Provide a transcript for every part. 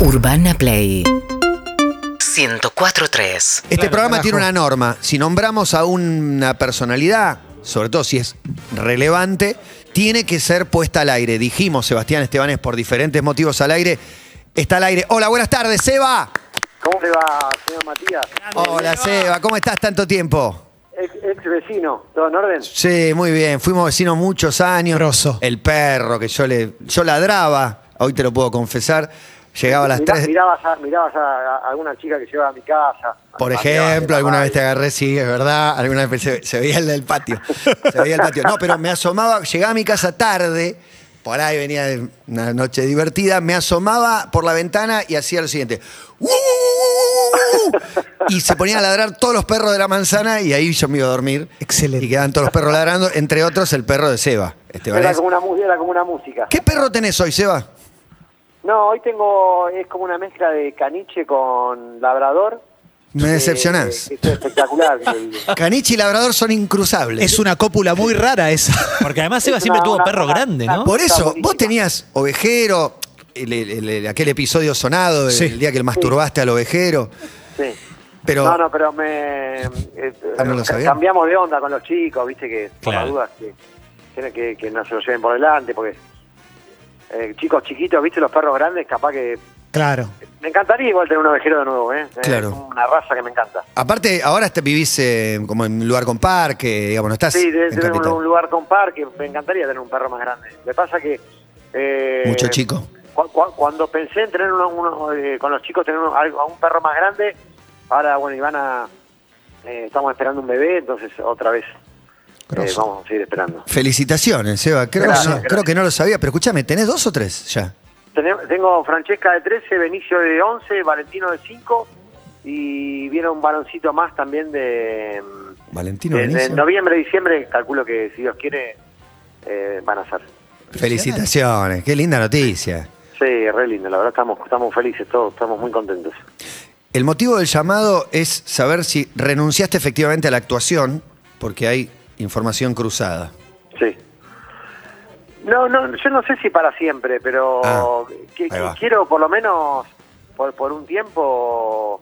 Urbana Play 104.3 Este programa tiene una norma. Si nombramos a una personalidad, sobre todo si es relevante, tiene que ser puesta al aire. Dijimos, Sebastián Estebanes, por diferentes motivos al aire. Está al aire. Hola, buenas tardes, Seba. ¿Cómo le va, señor Matías? Hola, Seba. ¿Cómo estás tanto tiempo? Ex, ex vecino, ¿todo en orden? Sí, muy bien. Fuimos vecinos muchos años. Grosso. El perro que yo le yo ladraba, hoy te lo puedo confesar. Llegaba a las Mirá- 3. Mirabas, a, mirabas a, a alguna chica que llevaba a mi casa. Por ejemplo, alguna vez te agarré, sí, es verdad. Alguna vez se, se veía el del patio. Se veía el patio. No, pero me asomaba, llegaba a mi casa tarde, por ahí venía una noche divertida, me asomaba por la ventana y hacía lo siguiente. "Uh". Y se ponían a ladrar todos los perros de la manzana y ahí yo me iba a dormir. Excelente. Y quedaban todos los perros ladrando, entre otros el perro de Seba. Era como, una, era como una música. ¿Qué perro tenés hoy, Seba? No, hoy tengo, es como una mezcla de caniche con labrador. Me Eh, decepcionás. es espectacular. Caniche y labrador son incruzables. Es una cópula muy rara esa. Porque además Seba Es siempre una- tuvo una- perro una- grande, ¿no? Por eso, vos tenías ovejero, el- el- el- aquel episodio sonado del Sí. el día que le masturbaste al ovejero. sí. Pero- no, no, pero me... eh, Ah, ¿no lo sabía? cambiamos de onda con los chicos, viste que por las Claro. dudas que, que, que no se lo lleven por delante, porque eh, chicos chiquitos, viste los perros grandes, capaz que... Claro. Me encantaría igual tener un ovejero de nuevo, ¿eh? Claro. Es una raza que me encanta. Aparte, ahora te vivís eh, como en un lugar con parque, digamos, no estás Sí, en tener un, lugar con parque. Me encantaría tener un perro más grande. Que pasa que. eh, Mucho chico. cu- cu- cuando pensé en tener uno, uno, eh, con los chicos, tener uno- algo- un perro más grande, ahora, bueno, Ivana, eh, estamos esperando un bebé, entonces otra vez eh, vamos a seguir esperando. Felicitaciones, Seba. Creo, Gracias, no, gracias. creo que no lo sabía, pero escúchame, ¿tenés dos o tres ya? Tengo Francesca de 13, Benicio de 11, Valentino de 5 y viene un varoncito más también de. mm, Valentino de- de noviembre, diciembre, calculo que si Dios quiere, eh, van a ser. Felicitaciones, qué linda noticia. Sí, re lindo, la verdad estamos, estamos felices todos, estamos muy contentos. El motivo del llamado es saber si renunciaste efectivamente a la actuación, porque hay información cruzada. Sí. No, no, yo no sé si para siempre, pero Ah, que- quiero por lo menos por, por un tiempo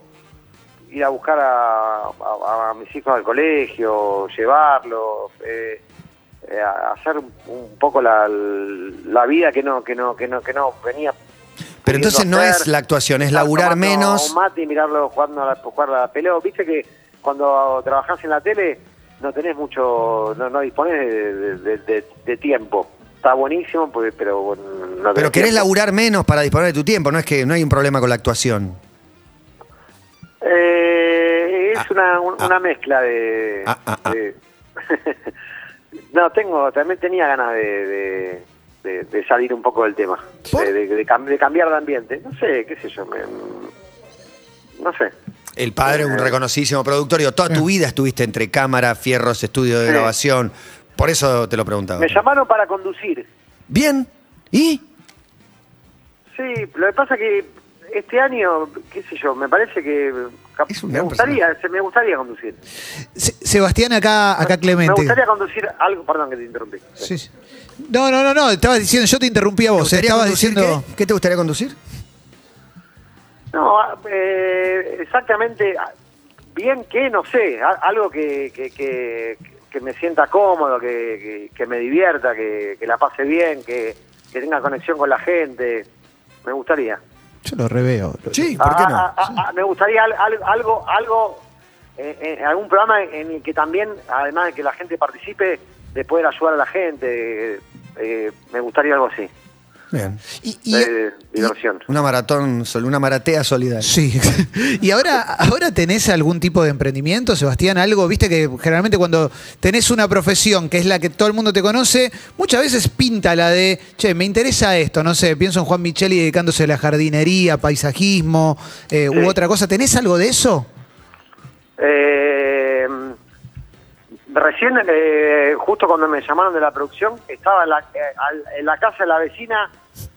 ir a buscar a, a- a mis hijos al colegio, llevarlos, eh, eh, hacer un, un poco la, la vida que no que no que no que no venía. Pero entonces no hacer. es la actuación, es laburar menos. Un mate y mirarlo jugando a la, jugar a la pelota. Viste que cuando trabajás en la tele no tenés mucho, no, no disponés de, de- de- de- de tiempo. Está buenísimo, porque, pero bueno, no Pero querés tiempo. laburar menos para disponer de tu tiempo, no es que no hay un problema con la actuación. Eh, es Ah, una, un- ah. una mezcla de... Ah, no, tengo, también tenía ganas de, salir un poco del tema, de cambiar de ambiente. No sé, qué sé yo, me- no sé. El padre es un Eh. reconocidísimo productor, digo, toda tu vida estuviste entre cámara, fierros, estudio de Sí. grabación. Por eso te lo preguntaba. Me llamaron para conducir. Bien. ¿Y? Sí, lo que pasa que este año, qué sé yo, me parece que cap- Es un me gran gustaría, se- me gustaría conducir. Se- Sebastián, acá, acá Me Clemente. gustaría conducir algo, perdón que te interrumpí. Sí, sí. No, no, no, no. Estabas diciendo, yo te interrumpí a ¿Te vos. gustaría Estabas conducir diciendo. qué? ¿Qué te gustaría conducir? No, eh, exactamente, bien que, no sé, a- algo que, que, que, que me sienta cómodo, que, que, que me divierta, que, que la pase bien, que, que tenga conexión con la gente. Me gustaría. Yo lo reveo. Sí, ¿por qué Ah, no? ah, ah, ah, me gustaría al- al- algo, algo, eh, eh, algún programa en el que también, además de que la gente participe, de poder ayudar a la gente. eh, eh, me gustaría algo así, Bien. Y, y- de diversión. Una maratón, una maratea solidaria. Sí. y ahora, ahora tenés algún tipo de emprendimiento, Sebastián, algo, viste que generalmente cuando tenés una profesión que es la que todo el mundo te conoce, muchas veces pinta la de, che, me interesa esto, no sé, pienso en Juan Micheli dedicándose a la jardinería, paisajismo, eh, Sí. u otra cosa. ¿Tenés algo de eso? Eh, recién, eh, justo cuando me llamaron de la producción, estaba en la, eh, al- en la casa de la vecina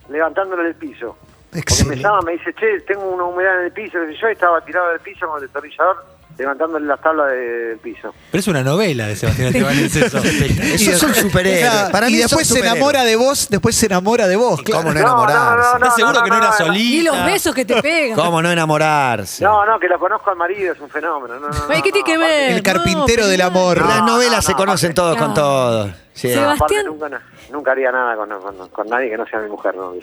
levantándole el piso. Porque me llama, me dice, che, tengo una humedad en el piso, sé yo y estaba tirado del piso con el destornillador levantándole las tablas del piso. Pero es una novela de Sebastián Esteban eso. Esos son superhéroes. Claro, Para y mí después se enamora de vos, después se enamora de vos. claro. ¿Cómo no enamorarse? ¿Estás seguro que no era solita? Y los besos que te pegan. ¿Cómo no enamorarse? No, no, que lo conozco al marido, es un fenómeno. No, no, no, Ay, ¿qué tiene que no, ver? El carpintero No, del amor. Las No, novelas no, se no, conocen todos con No. todos. Sí. Sebastián- nunca, no- nunca haría nada con, con, con nadie que no sea mi mujer, no.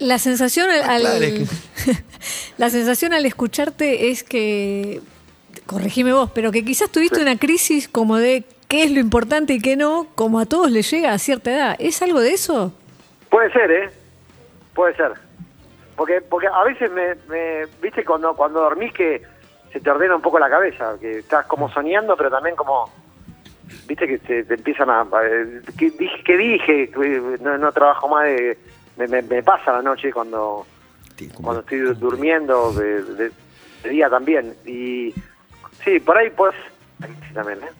La sensación al, es la sensación al escucharte es que corregime vos, pero que quizás tuviste una crisis como de qué es lo importante y qué no, como a todos les llega a cierta edad. ¿Es algo de eso? Puede ser, ¿eh? Puede ser. Porque porque a veces me, me viste cuando cuando dormís que se te ordena un poco la cabeza, que estás como soñando, pero también como viste que te, te empiezan a ¿qué dije qué dije Que no, no trabajo más de me, me, me pasa la noche cuando cuando estoy durmiendo de, de- de día también y sí, por ahí pues sí, también, ¿eh?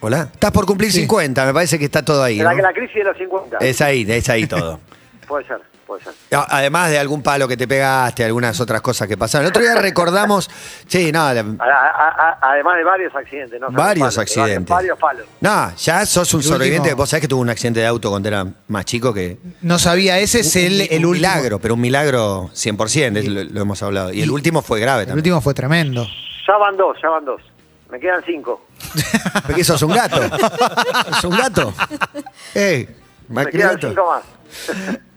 Hola. Estás por cumplir 50, me parece que está todo ahí. La, ¿no? la crisis de los 50. Es ahí, es ahí todo. Puede ser, puede ser. Además de algún palo que te pegaste, algunas otras cosas que pasaron. El otro día recordamos, sí, no, la- A- a- a- además de varios accidentes, ¿no? Varios Palos, accidentes. Varios, palos. no, ya sos un El sobreviviente. último- Vos sabés que tuvo un accidente de auto cuando era más chico que. No sabía, ese es el, un, el un último. milagro, pero un milagro 100%, es lo, lo hemos hablado. Y el Y- último fue grave El también. último fue tremendo. Ya van dos, ya van dos. Me quedan cinco. Porque sos un gato. ¿Es un gato? ¡Ey! Me Macri quedan cinco más.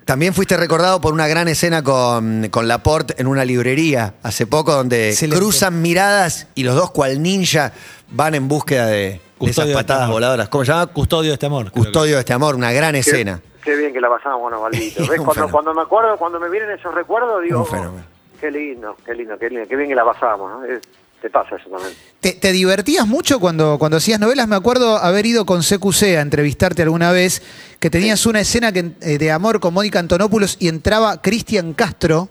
También fuiste recordado por una gran escena con, con Laporte en una librería hace poco, donde Excelente. cruzan miradas y los dos, cual ninja, van en búsqueda de, de esas de patadas este voladoras. ¿Cómo se llama? Custodio de este amor. Custodio de este amor, una gran Qué- escena. Qué, bien que la pasamos con Osvaldito. ¿Ves? Cuando, cuando me acuerdo, cuando me vienen esos recuerdos, digo, Un fenómeno. qué lindo, qué lindo, qué lindo, qué bien que la pasábamos. ¿no? Es- te pasa eso también. ¿Te, te divertías mucho cuando, cuando hacías novelas? Me acuerdo haber ido con CQC a entrevistarte alguna vez, que tenías una escena que, eh, de amor con Mónica Antonopoulos y entraba Cristian Castro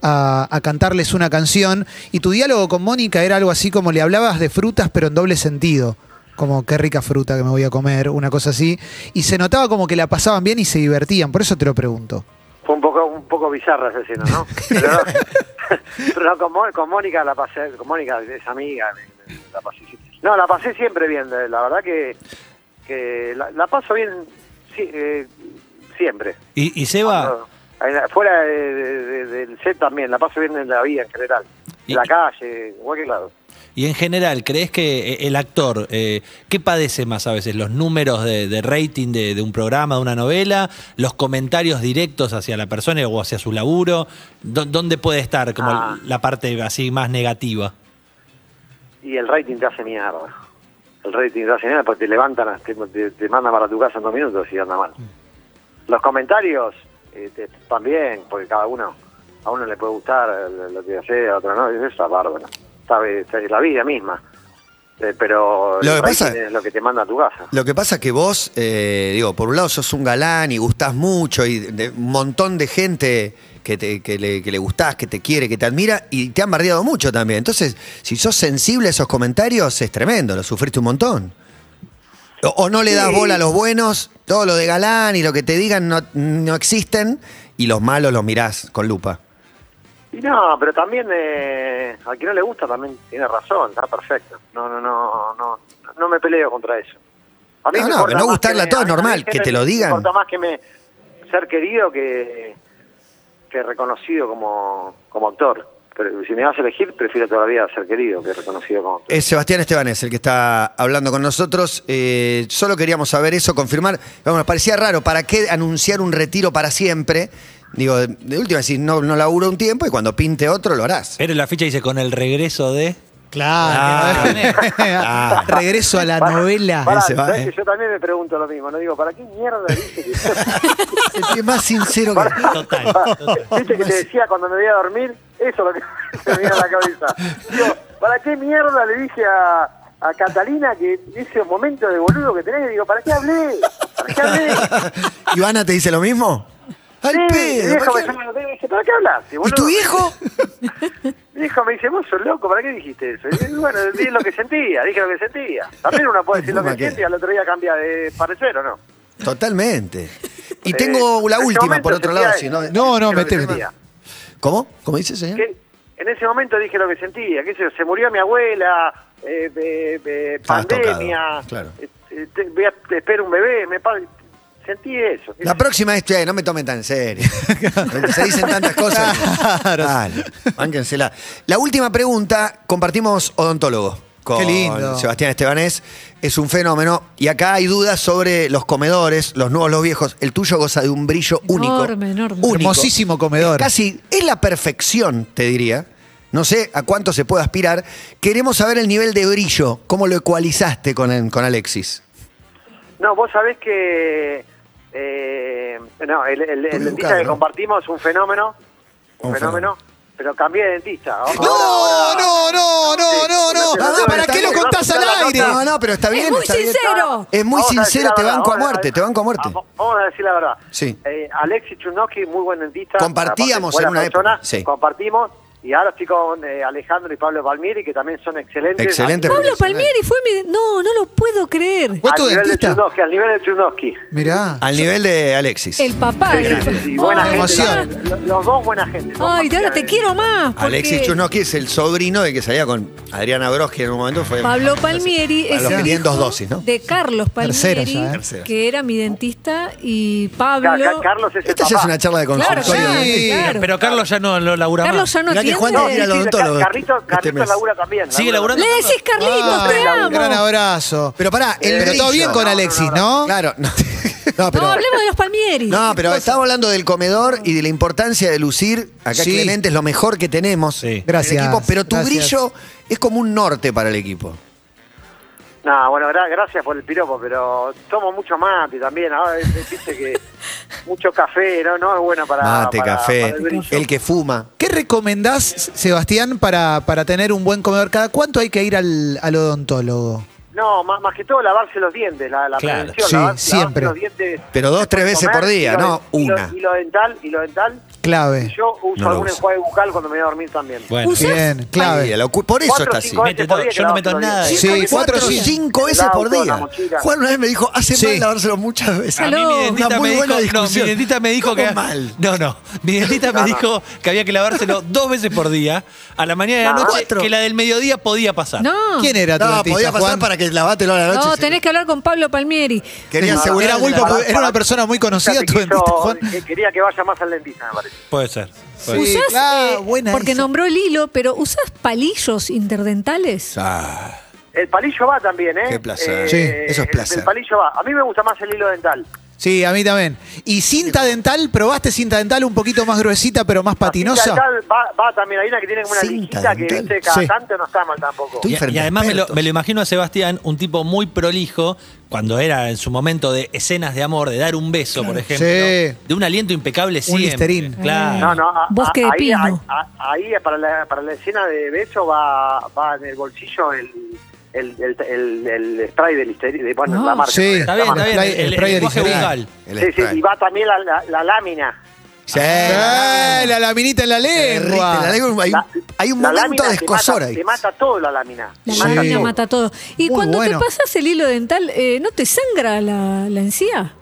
a, a cantarles una canción y tu diálogo con Mónica era algo así como le hablabas de frutas pero en doble sentido. Como qué rica fruta que me voy a comer, una cosa así. Y se notaba como que la pasaban bien y se divertían, por eso te lo pregunto. Fue un poco un poco bizarra esa escena, ¿no? Pero, pero no, con, Mo- con Mónica la pasé, con Mónica es amiga, la pasé, no, la pasé siempre bien, la verdad que, que la, la paso bien sí, eh, siempre. Y, y Seba, Fuera de- de- de- del set también, la paso bien en la vida en general. En la calle, en cualquier lado. Y en general, ¿crees que eh, el actor, eh, qué padece más a veces? ¿Los números de, de rating de, de un programa, de una novela? ¿Los comentarios directos hacia la persona o hacia su laburo? ¿Dó- ¿Dónde puede estar como Ah. la parte así más negativa? Y el rating te hace mierda. El rating te hace mierda porque te levantan, te, te, te mandan para tu casa en dos minutos y anda mal. Los comentarios eh, te- también, porque cada uno, a uno le puede gustar eh, lo que hace, a otro no, eso es bárbaro. Sabe, es la vida misma. Eh, pero Lo que pasa- es lo que te manda a tu casa. Lo que pasa es que vos, eh, digo, por un lado sos un galán y gustás mucho y de un montón de gente que, te- que le, que le gustás, que te quiere, que te admira y te han bardeado mucho también. Entonces, si sos sensible a esos comentarios, es tremendo, lo sufriste un montón. O, o no le das Sí. bola a los buenos, todo lo de galán y lo que te digan no, no existen y los malos los mirás con lupa. Y no, pero también eh, a quien no le gusta también tiene razón, está perfecto. No, no, no, no, no me peleo contra eso. A No, me no, no más gustarle que a todos, me- normal, mí que te lo me digan. importa más que me ser querido que, que reconocido como, como actor. Pero si me vas a elegir, prefiero todavía ser querido que reconocido como actor. Es Sebastián Estebanés el que está hablando con nosotros. Eh, solo queríamos saber eso, confirmar. Vamos, nos parecía raro, ¿para qué anunciar un retiro para siempre? Digo, de, de última, decir, no, no laburo un tiempo y cuando pinte otro lo harás. Pero la ficha dice con el regreso de... Claro. Ah. Regreso a la Pará, novela. pará, Ese va, ¿sabés eh. que yo también me pregunto lo mismo, ¿no? Digo, ¿para qué mierda dije que... Es más sincero que. Total, total. Viste que te decía cuando me voy a dormir, eso es lo que me viene a la cabeza. Digo, ¿para qué mierda le dije a, a Catalina que ese momento de boludo que tenés? Digo, ¿para qué hablé? ¿Para qué hablé? ¿Ivana te dice lo mismo? ¡Al Sí, mi pedo! viejo ¿para me qué? llama, me dice, ¿para qué hablaste, ¿Y tu viejo? Mi viejo me dice, vos sos loco, ¿para qué dijiste eso? Y bueno, dije lo que sentía, dije lo que sentía. También uno puede decir lo ¿Para que siente y al otro día cambia de parecer, ¿o no? Totalmente. Y Eh, tengo la última, por otro lado. si no- No, no, mete. ¿Cómo? ¿Cómo dice, señor? Que en ese momento dije lo que sentía, que se murió mi abuela, eh, pandemia, claro. eh, eh, te- voy a espero un bebé, me sentí eso. La próxima es, che, no me tomen tan en serio. Se dicen tantas cosas. Claro. Dale, bánquensela. La última pregunta, compartimos odontólogo con Qué lindo. Sebastián Estebanés. Es un fenómeno. Y acá hay dudas sobre los comedores, los nuevos, los viejos. El tuyo goza de un brillo único. Enorme, enorme. Único. Hermosísimo comedor. Es casi, es la perfección, te diría. No sé a cuánto se puede aspirar. Queremos saber el nivel de brillo. ¿Cómo lo ecualizaste con, con Alexis? No, vos sabés que eh, no, el, dentista que ¿no? compartimos es un fenómeno, un, Un fenómeno, pero cambié de dentista. Ahora- No, no, no, no, no, no. Ah, ¿Para qué lo contás al aire? No, no, pero está bien. Es muy está bien. sincero. Es muy Vamos sincero, te verdad, banco a muerte, te banco a muerte. Vamos vamos a decir la verdad. Sí. Eh, Alexis Chunowski, muy buen dentista. Compartíamos en una persona, época, sí. Compartimos. Y ahora estoy con eh, Alejandro y Pablo Palmieri, que también son excelentes. Excelente. Pablo Palmieri fue mi... No, no lo puedo creer. ¿Fue tu al nivel de dentista? Al nivel de Chunowski. Mirá. Al nivel de Alexis. El papá. Sí, sí, sí, buena Ay, gente. emoción. Los, los dos buena gente. dos Ay, de ahora te quiero más. porque Alexis Chusnoski es el sobrino de que salía con Adriana Broski en un momento. Fue Pablo Palmieri es los que el tienen hijo dos dosis, ¿no? de Carlos Palmieri, ya, ¿eh? Que era mi dentista, y Pablo... Ca- Ca- Carlos es el Esta ya es papá. una charla de Claro, consultorio. claro, Sí, claro. Pero Carlos ya no lo labura Carlos más. ya no Mirá que. Juan al odontólogo Carrito, este labura también. Sigue labura laburando. Le decís Carlitos, Ah, te amo. gran abrazo. Pero pará, el Pero todo bien con Alexis, no, ¿no? Claro, no. No, pero, No, hablemos de los Palmieri. no, pero estamos hablando del comedor y de la importancia de lucir. Acá Sí. Clemente es lo mejor que tenemos Sí. Gracias, equipo, pero tu gracias. brillo es como un norte para el equipo. No, bueno, gra- gracias por el piropo, pero tomo mucho mate también. Ahora eh, viste que mucho café, ¿no? No es bueno para. Mate, para- café, para el brillo. el que fuma. ¿Qué recomendás, Sebastián, para, para tener un buen comedor? ¿Cada cuánto hay que ir al, al odontólogo? No, más, más que todo lavarse los dientes, la, la Claro. prevención. Sí, siempre. los dientes. Pero dos, tres veces por día, y lo no de- y lo- una. Y lo dental, y lo dental. Clave. Yo uso No lo algún uso. enjuague bucal cuando me voy a dormir también. Bueno. ¿Usás? Bien, clave. Ay, la ocu- por eso Cuatro está o así. cinco veces Mete por todo. día Yo no meto los nada. Sí, cuatro o Cuatro cinco. veces por la día. mochila. Juan una vez me dijo, hace Sí. mal lavárselo muchas veces. A mí mi dentista Una muy me dijo, buena no, mi discusión. dentista me dijo ¿Cómo que mal? no, no, mi dentista me dijo que había que lavárselo dos veces por día, a la mañana y a la No, noche, cuatro. que la del mediodía podía pasar. No. ¿Quién era tu No, dentista, podía pasar Juan? para que lavátelo a la noche. No, tenés que hablar con Pablo Palmieri. Quería asegurar Era, muy de la- popu- era una persona muy conocida tu dentista, Juan. eh, quería que vaya más al dentista, me parece. Puede ser. puede Sí. ser. ¿Usás, claro, eh, buena porque esa. nombró el hilo, pero ¿usás palillos interdentales? Ah, El palillo va también, ¿eh? Qué placer. Eh, Sí, eso es el- placer. El, palillo va. A mí me gusta más el hilo dental. Sí, a mí también. ¿Y cinta dental? ¿Probaste cinta dental un poquito más gruesita pero más La cinta patinosa? dental va, va también. Hay una que tiene como una Cinta lijita que viste cada Sí. tanto no está mal tampoco. Y, además me lo, me lo imagino a Sebastián, un tipo muy prolijo, cuando era en su momento de escenas de amor, de dar un beso, por ejemplo, Sí. de un aliento impecable Un siempre. Listerine. Claro. No, no, a- Bosque a- de ahí, pino. ahí, a- ahí para, la, para la escena de beso va, va en el bolsillo el, el, el, el, el spray de Listerine, de, bueno, No. la marca. Sí. Está bien, está bien. El, el spray de Listerine. Sí, sí, y va también la, la, la lámina. Sí, ¡Eh, la laminita en la lengua! la. Hay, un momento de escosor ahí. Te mata todo la lámina. La Sí. lámina mata todo. Y Muy cuando bueno. te pasas el hilo dental, eh, ¿no te sangra la, la encía?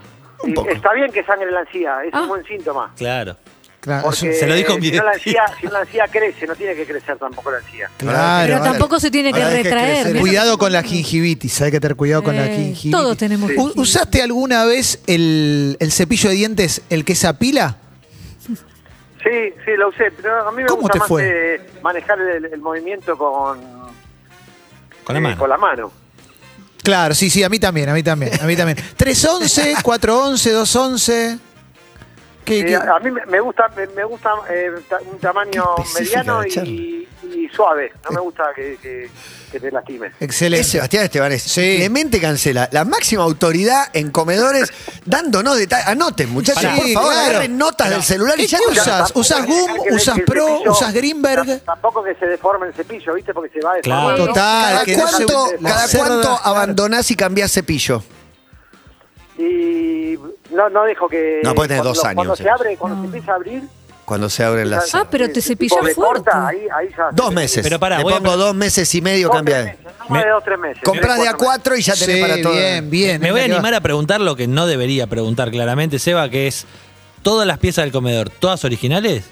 Un poco. Está bien que sangre la encía, es Ah. un buen síntoma. Claro. Claro, Porque Se lo dijo mi si no, la encía, si no la encía crece, no tiene que crecer tampoco la encía. claro. Pero tampoco se tiene que ahora retraer. ¿no? Cuidado con la gingivitis, hay que tener cuidado con la Eh, gingivitis. todos tenemos Sí. ¿Usaste alguna vez el, el cepillo de dientes, el que es a pila? Sí, sí, lo usé, pero a mí me ¿Cómo gusta te más fue? eh, manejar el, el movimiento con, Con la eh, mano. con la mano. Claro, sí, sí, a mí también, a mí también, a mí también. 311, 411, 211. ¿Qué, Eh, a mí me- gusta me, me gusta eh, un tamaño mediano y, y suave. No me gusta que, que- que te lastime. Excelente. Es Sebastián Estebanés. Sí. Clemente Cancela, la máxima autoridad en comedores, dándonos detalles. Anoten, muchachos, por favor, claro. agarren notas del celular y ¿Qué ya usás? ¿Usás Gum? Que- que- ¿Usás que el Pro? cepillo- ¿Usás Greenberg? Tampoco que se deforme el cepillo, ¿viste? Porque se va a Claro. Total, ¿Cada que no se- cuánto, cada cuánto abandonás y cambiás cepillo? Y no, no dejo que... No, puede tener cuando- dos años, Cuando sí. se abre, cuando No. se empieza a abrir, cuando se abren las. Ah, pero te me fuerte. corta, ahí, ahí ya Dos se- meses. Pero pará, Le voy pongo dos meses y medio Dos, cambia. tres meses, no más de dos, tres meses. Comprás de a cuatro y ya tenés Sí, para todo. bien, bien. Me voy a animar a preguntar lo que no debería preguntar claramente, Seba, que es, ¿todas las piezas del comedor, todas originales?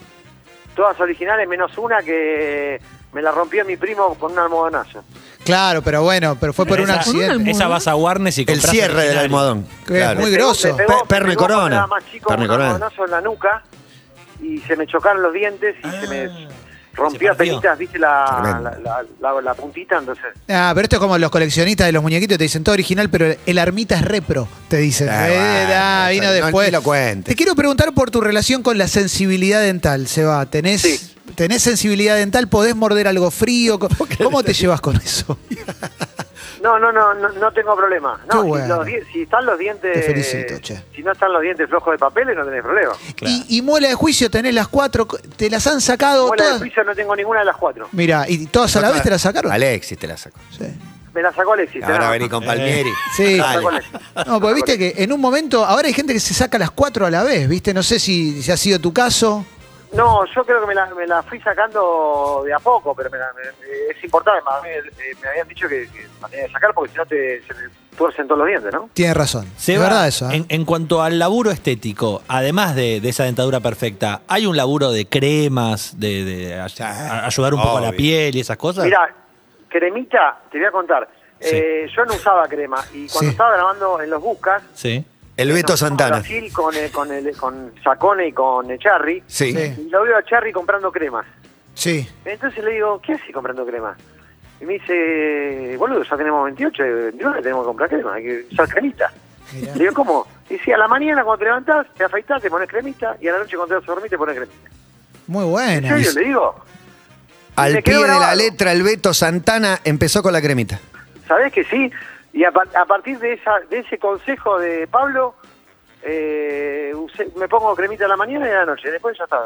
Todas originales, menos una que me la rompió mi primo con un almohadazo. Claro, pero bueno, pero fue por un accidente. Esa vas a Warnes y El cierre del almohadón. Que es muy grosso. Me pegó- Pe- Perno y me pegó cuando corona. más chico un corona. almohadazo en la nuca y se me chocaron los dientes y se me rompió partió. penitas, viste la, la, la, la- la puntita, entonces... Ah, pero esto es como los coleccionistas de los muñequitos te dicen todo original, pero el armita es repro, te dicen. Ah, Eh, bueno, vino no- después. ni lo cuentes. Te quiero preguntar por tu relación con la sensibilidad dental, Seba. ¿Tenés, Sí. ¿Tenés sensibilidad dental? ¿Podés morder algo frío? ¿Cómo- ¿Cómo te llevas con eso? No, no, no, no, no tengo problema. Qué No, si, los están los dientes... Te felicito, che. Si no están los dientes flojos de papel, no tenés problema. Claro. Y, y muela de juicio, tenés las cuatro, te las han sacado Muela de todas. juicio no tengo ninguna de las cuatro. Mira, ¿y todas a la vez te las sacaron? Alexis te la sacó. Sí. Me la sacó Alexis. Ahora ¿no? vení con Palmieri. Sí. Dale. No, porque viste que en un momento, ahora hay gente que se saca las cuatro a la vez, ¿viste? No sé si, si ha sido tu caso. No, yo creo que me la, me la fui sacando de a poco, pero me la- me- es importante. Eh, me habían dicho que, que la tenía que sacar porque si no te, se te tuercen todos los dientes, ¿no? Tienes razón. Seba, es verdad eso. ¿eh? en, en cuanto al laburo estético, además de, de esa dentadura perfecta, ¿hay un laburo de cremas, de, de a- ayudar un poco a la piel y esas cosas? Mira, cremita, te voy a contar. Sí. Eh, yo no usaba crema y cuando Sí. estaba grabando en los Buscas, Sí. El Beto nos fuimos a Santana. Brasil con, eh, con, el, con Sacone y con Charry. Sí. Sí. Y lo veo a Charry comprando cremas. Sí. Entonces le digo, ¿qué haces comprando crema? Y me dice, boludo, ya tenemos 28, 29, tenemos que comprar crema, hay que usar cremita. Mirá. Le digo, ¿cómo? Y si a la mañana cuando te levantás, te afeitás, te pones cremita, y a la noche cuando te vas a dormir te pones cremita. Muy ¿En buena. serio? Le digo. Al pie de la letra, el Beto Santana empezó con la cremita. ¿Sabés que sí? Y a, a partir de esa de ese consejo de Pablo, eh, usé- me pongo cremita a la mañana y a la noche. Después ya está,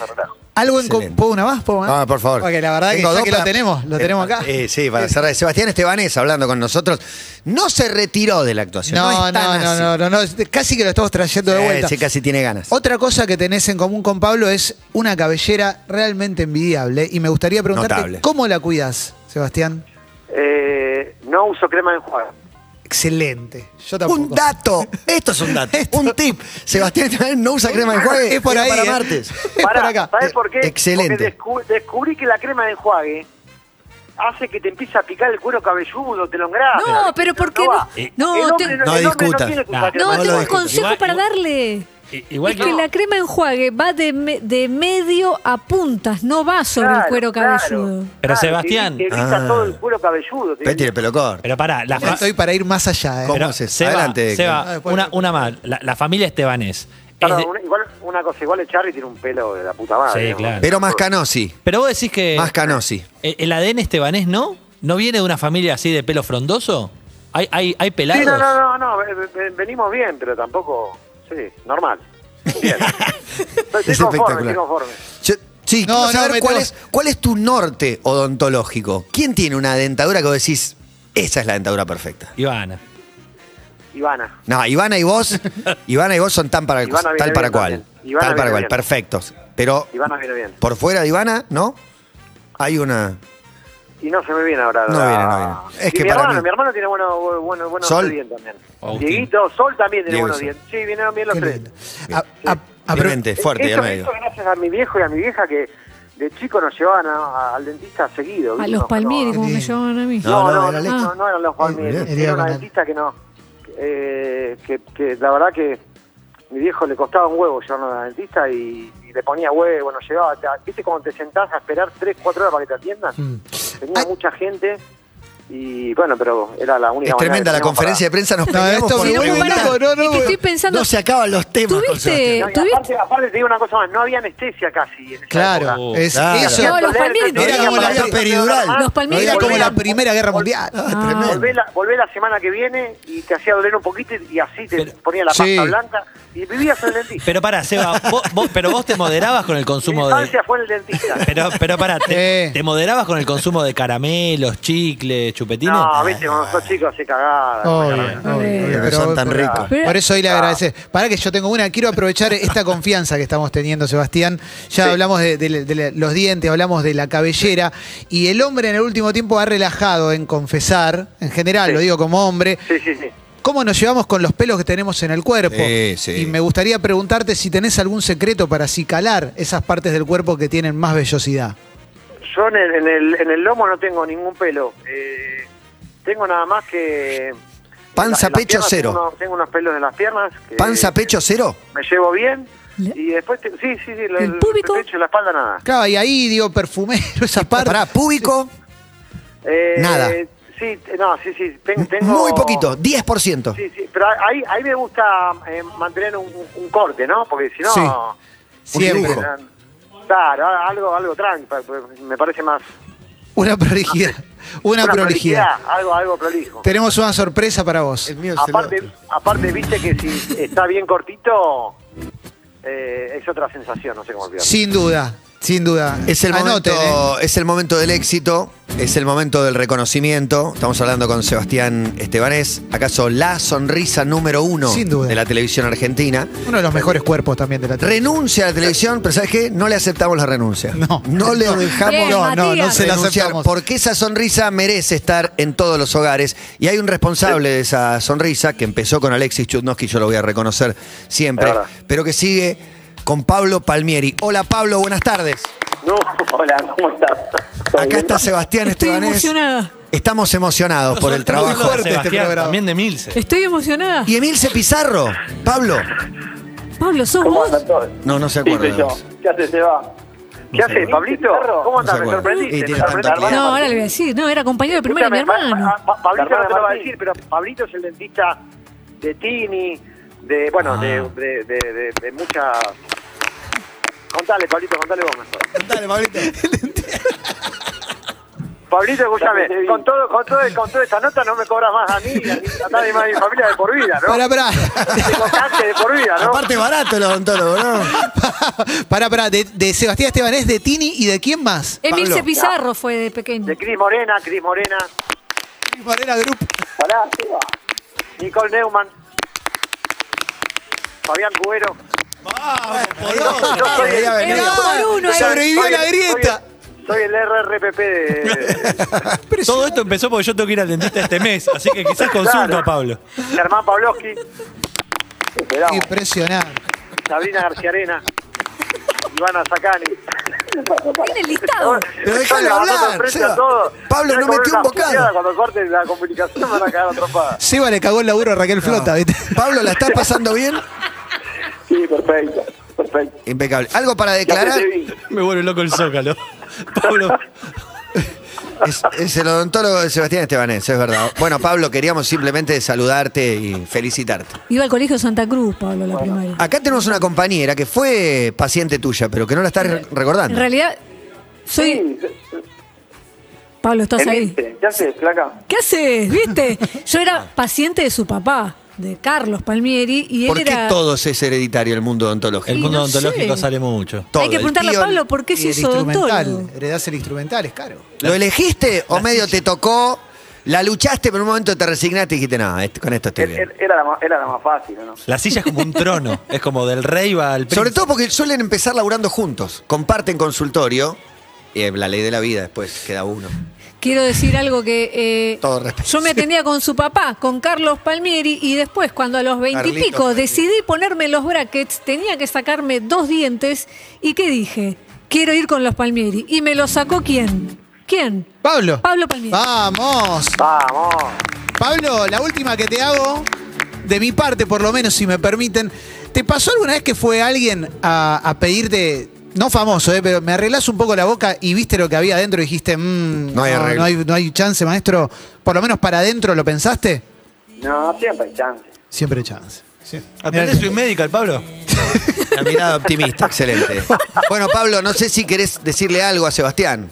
me relajo. ¿Algo en Excelente. com- ¿Puedo una más? ¿Puedo más? Ah, por favor. Porque la verdad Tengo que, ya lo tenemos, lo tenemos acá. Eh, sí, para cerrar. Sebastián Estebanés hablando con nosotros. No se retiró de la actuación. No, no, no, no, no, no, Casi que lo estamos trayendo de Eh, vuelta. sí, casi tiene ganas. Otra cosa que tenés en común con Pablo es una cabellera realmente envidiable y me gustaría preguntarte Notable. cómo la cuidas, Sebastián. Eh, no uso crema de enjuague. Excelente. Yo tampoco. Un dato. Esto es un dato. un tip. Sebastián Estebanés no usa crema de enjuague. Es por ahí, para ¿eh? martes. Es Pará, por acá. ¿Sabés por qué? Excelente. Porque descu- descubrí que la crema de enjuague hace que te empiece a picar el cuero cabelludo, te lo engrasa. No, pero ¿por qué no? No, te- no, No discutas. No, tengo un enjuague. discuto. consejo Igual- para igual- darle. Igual es que que la crema enjuague va de, me- de medio a puntas, no va sobre el cuero claro. cabelludo. Pero Claro, Sebastián- Te, Ah. todo el cuero cabelludo. te Pero tiene el pelo corto. Pero pará, la fa- estoy para ir más allá. ¿eh? ¿Cómo haces? Seba, Adelante, Seba, Ah, después- una, una más. La, la familia Estebanés. Es de- igual, una cosa, igual el Charlie tiene un pelo de la puta madre. Sí, ¿no? claro. Pero más canosi. pero vos decís que Más canosi. el, el ADN Estebanés no, no viene de una familia así de pelo frondoso. ¿Hay, hay, hay pelados? Sí, no, no, no, no, ve- ve- venimos bien, pero tampoco, sí, normal. Bien. Estoy, Es conforme, espectacular. estoy conforme. Yo- sí, No, quiero no, saber cuál, tengo- es, cuál es tu norte odontológico. ¿Quién tiene una dentadura que vos decís, esa es la dentadura perfecta? Ivana. Ivana. No, Ivana y vos, Ivana y vos son tan para, Ivana tal para cual. Tal para cual, perfectos. Pero Ivana viene bien. por fuera de Ivana, ¿no? Hay una. Y no se me viene ahora. No la- viene, no viene. Es Y que mi para hermano, mí- mi hermano tiene buenos bueno, bueno, buenos Sol. dientes también. Agustín. Dieguito, Sol también tiene Diego buenos dientes. Sí, vienen bien los tres. lindo. A- a- fuerte y eso, al medio. eso gracias a mi viejo y a mi vieja que de chico nos llevaban a- a- al dentista seguido. A los Palmieri, no, como me bien. llamaban a mí. No, No, no, no, era no, eran los Palmieri. bien. Era Era una dentista que no. eh, que, que la verdad que mi viejo le costaba un huevo llevarnos a la dentista y, y le ponía huevo, nos llevaba. te- ¿Viste cuando te sentás a esperar 3, 4 horas para que te atiendan? Mm. Tenía Ay. mucha gente y bueno, pero era la única Es tremenda la conferencia de prensa, nos No, esto por no, no, no, Es que no. estoy pensando. No se acaban los temas. con ¿Tuviste- para- No, ¿Tuviste? aparte, aparte te digo una cosa más, no había anestesia casi. en esa Claro, época. es, Claro. eso No, los Palmieri Era como la peridural. Los era como la Primera Guerra Mundial. Ah, Ah. tremendo. Volvé la, volvé la semana que viene y te hacía doler un poquito y así te Pero- ponía la pasta Sí. blanca y vivías en el dentista. Pero pará, Seba, vos, vos- pero vos te moderabas con el Mi consumo de. infancia fue en el dentista. Pero, pero pará, te, Eh. te moderabas con el consumo de caramelos, chicles, chupetines? No, viste, cuando sos chico hace cagada. Obvio, obvio, obvio, Pero son tan ricos. Pero- Por eso hoy le Ah. agradece. Para que yo tengo una, quiero aprovechar esta confianza que estamos teniendo, Sebastián. Ya Sí. hablamos de, de- de los dientes, hablamos de la cabellera, y el hombre en el último tiempo ha relajado en confesar, en general, Sí. lo digo como hombre, Sí, sí, sí. Cómo nos llevamos con los pelos que tenemos en el cuerpo. Sí, sí. Y me gustaría preguntarte si tenés algún secreto para acicalar esas partes del cuerpo que tienen más vellosidad. Yo en el, en el, en el lomo no tengo ningún pelo. Eh, tengo nada más que... Panza, pecho, piernas cero. Tengo unos, tengo unos pelos en las piernas. que- ¿Panza, pecho, cero? Me llevo bien. Y después, te- sí, sí, sí. El, ¿El púbico? pecho y la espalda nada. Claro, y ahí, digo, perfumero, esa parte. Pará, púbico, Eh, Nada. Sí, no, sí, sí. ten- tengo, muy poquito, 10%. Sí, sí, pero ahí, ahí me gusta eh, mantener un, un corte, ¿no? Porque si no... Sí. Siempre. dibujo. Claro, algo, algo tranqui, pa- pa- me parece más... Una prolijidad. Una, prolijidad. Algo, algo prolijo. Tenemos una sorpresa para vos. El mío Aparte, aparte, viste que si está bien cortito, eh, es otra sensación, no sé cómo olvidarlo. Sin duda, sin duda. Es el, Anoten, momento, ¿eh? es el momento del éxito, es el momento del reconocimiento. Estamos hablando con Sebastián Estebanés, acaso la sonrisa número uno Sin duda. de la televisión argentina. Uno de los mejores cuerpos también de la televisión. Renuncia a la televisión, pero ¿sabes qué? No le aceptamos la renuncia. No. No le dejamos No, no, no se la aceptamos. porque esa sonrisa merece estar en todos los hogares. Y hay un responsable de esa sonrisa que empezó con Alexis Chudnowski, yo lo voy a reconocer siempre, pero que sigue con Pablo Palmieri. Hola Pablo, buenas tardes. No, hola, ¿cómo estás? Acá está Sebastián Estoy Estebanés. emocionada. Estamos emocionados por el trabajo. fuerte este Sebastián, programa. también de Milce. Estoy emocionada. Y Emilce Pizarro, Pablo. Pablo, ¿sos ¿Cómo vos? andan todos? No, no se Sí, acuerda. soy yo. ¿Qué hace Seba? ¿Qué haces, Pablito? ¿Cómo No se andas? ¿Me acuerda. sorprendiste? No, ahora le voy a decir. No, era compañero de primaria de mi Escúchame, hermano. Pa- Pa- Pablito no te lo va a decir, pero Pablito es el dentista de Tini, de, bueno, Ah. de, de, de, de- de muchas... Contale, Pablito, contale vos mejor. Dale, Pablito. Pablito, escúchame, con todo, con todo, con toda esta nota no me cobras más a mí, a, nadie más de mi familia de por vida, ¿no? Pará, pará. De por vida, ¿no? Aparte barato el odontólogo, ¿no? Pará, pará. De, de Sebastián Estebanés, de Tini y de quién más? Emilce. Pizarro fue de pequeño. De Cris Morena, Cris Morena, Morena Group. Pará. Nicole Neumann, Fabián Cubero. Yo soy el-. Era por uno ahí. Sobrevivió soy la el- grieta. Soy el RRPP de Todo esto empezó porque yo tengo que ir al dentista este mes, así que quizás consulto Claro. a Pablo. Germán Pavlovsky, Esperamos. Impresionante. Sabrina García Arena, Ivana Zacani. Tiene el listado. Pero déjalo Están hablar, Seba. Pablo, no metió un bocado. Cuando corten la comunicación van a cagar atropada. Seba le cagó el laburo a Raquel Flota, ¿viste? Pablo, ¿la estás pasando bien? Sí, perfecto. Perfecto. Impecable. ¿Algo para declarar? Me vuelve loco el zócalo. Pablo, Es, es el odontólogo de Sebastián Estebanés, es verdad. Bueno, Pablo, queríamos simplemente saludarte y felicitarte. Iba al colegio Santa Cruz, Pablo, la primaria. Acá tenemos una compañera que fue paciente tuya, pero que no la estás re- En recordando. realidad, soy. Sí, Pablo, ¿estás ahí? Emilce, ¿Qué haces, flaca? ¿Qué haces? ¿Viste? Yo era paciente de su papá, de Carlos Palmieri, y él ¿Por qué era. todo es hereditario el mundo odontológico? el mundo no odontológico sé. sale mucho. Todo, Hay que el preguntarle a Pablo por qué se el hizo instrumental. odontólogo. Heredás el instrumental, es caro. ¿Lo elegiste o medio te tocó? La luchaste, pero en un momento te resignaste y dijiste, no, este- con esto estoy bien. Era la, más- era la más fácil, ¿no? La silla es como un trono, es como del rey va al príncipe. Sobre todo porque suelen empezar laburando juntos. Comparten consultorio. Y la ley de la vida después queda uno. Quiero decir algo que eh, Todo respeto. yo me atendía con su papá, con Carlos Palmieri, y después cuando a los veintipico decidí ponerme los brackets, tenía que sacarme dos dientes, y ¿qué dije? Quiero ir con los Palmieri. ¿Y me los sacó quién? ¿Quién? Pablo. Pablo Palmieri. Vamos. Vamos. Pablo, la última que te hago, de mi parte por lo menos, si me permiten. ¿Te pasó alguna vez que fue alguien a, a pedirte, no famoso, eh, pero me arreglás un poco la boca y viste lo que había adentro y dijiste, "Mm, No hay arreglo". no, hay, no hay chance, maestro? Por lo menos para adentro lo pensaste. No, siempre hay chance. Siempre hay chance. Sí. ¿Atendés su médica, Pablo? La mirada optimista, excelente. Bueno, Pablo, no sé si querés decirle algo a Sebastián.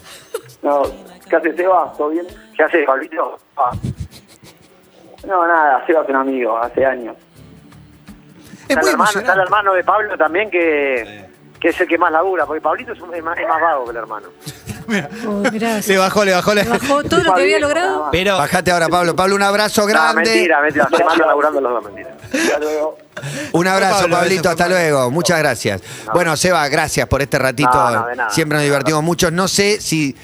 No, ¿qué haces, Seba? ¿Todo bien? ¿Qué haces, Pablito? Ah. No, nada, Seba es un amigo, hace años. Es Está el, hermano, está el hermano de Pablo también que, que es el que más labura, porque Pablito es, un- es más, es más vago que el hermano. Oh, mirá, Le bajó, le bajó la. le bajó todo lo que había logrado. Pero Bajate ahora, Pablo. Pablo, un abrazo No, grande. mentira, mentira. Se mandan laburando los dos, mentira. Hasta luego. Un abrazo, Pablo, Pablito, hasta luego. Muchas gracias. Bueno, Seba, gracias por este ratito. No, no. Siempre nos divertimos mucho. No sé si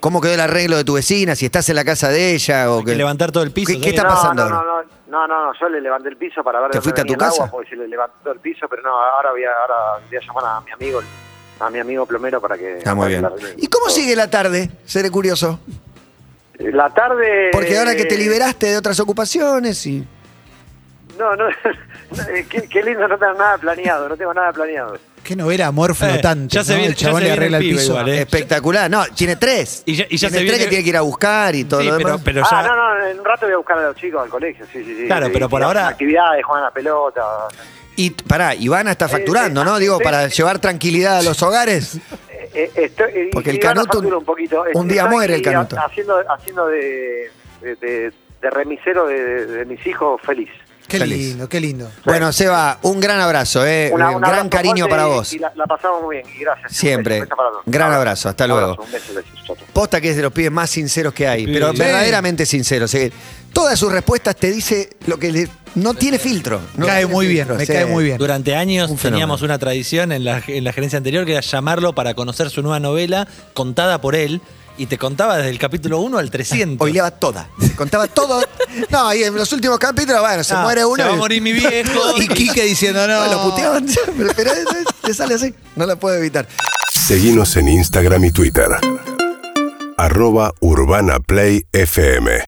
cómo quedó el arreglo de tu vecina, si estás en la casa de ella o que levantar todo el piso. ¿Qué, está no, pasando no, no, no, no, no, yo le levanté el piso para ver ¿Te fuiste a tu casa? agua, porque se le levantó el piso, pero no, ahora voy a, ahora voy a llamar a mi amigo, a mi amigo plomero para que... Está muy bien. ¿Y cómo sigue la tarde? Seré curioso. La tarde... Porque ahora que te eh, liberaste de otras ocupaciones y. No, no, qué, qué lindo, no tengo nada planeado, no tengo nada planeado. Qué novela amor flotante. ya se ¿no? viene- el chabón ya se le viene arregla el el pibe piso. igual, ¿eh? Espectacular. No, tiene tres. Y ya- y ya tiene se tres viene- que tiene que ir a buscar y todo Sí, lo pero, demás. pero ah, ya. no, no, en un rato voy a buscar a los chicos al colegio, sí, sí, sí. Claro, sí, pero sí, por hacen ahora- Actividades, juegan a la pelota. Y pará, Ivana está facturando, ¿no? Digo, para llevar tranquilidad a los hogares. Eh, eh, estoy, eh, Porque el y Canuto un, poquito. un día Estoy muere el Canuto. Haciendo, haciendo de, de, de- de remisero de, de mis hijos feliz. Qué Feliz. lindo, qué lindo. Bueno, Seba, un gran abrazo, ¿eh? Una- un un gran abrazo cariño para vos. Y la, la pasamos muy bien, y gracias. Siempre. Un beso para todos. Gran abrazo, hasta Un luego. Un beso, beso, chau, chau. Posta que es de los pibes más sinceros que hay, pero Sí. verdaderamente sinceros. eh. Todas sus respuestas te dice lo que le- no tiene filtro. no cae tiene muy bien, filtro, me sí. cae muy bien. Durante años Un teníamos una tradición en la, en la gerencia anterior que era llamarlo para conocer su nueva novela contada por él y te contaba desde el capítulo 1 al 300. Hoileaba toda. Se contaba todo. No, y en los últimos capítulos, bueno, se Ah, muere uno. Se va a y- morir mi viejo. Y Quique diciendo no. Lo puteaban, pero, pero es- es- te sale así. No lo puedo evitar. Seguinos en Instagram y Twitter. Arroba Urbana Play FM.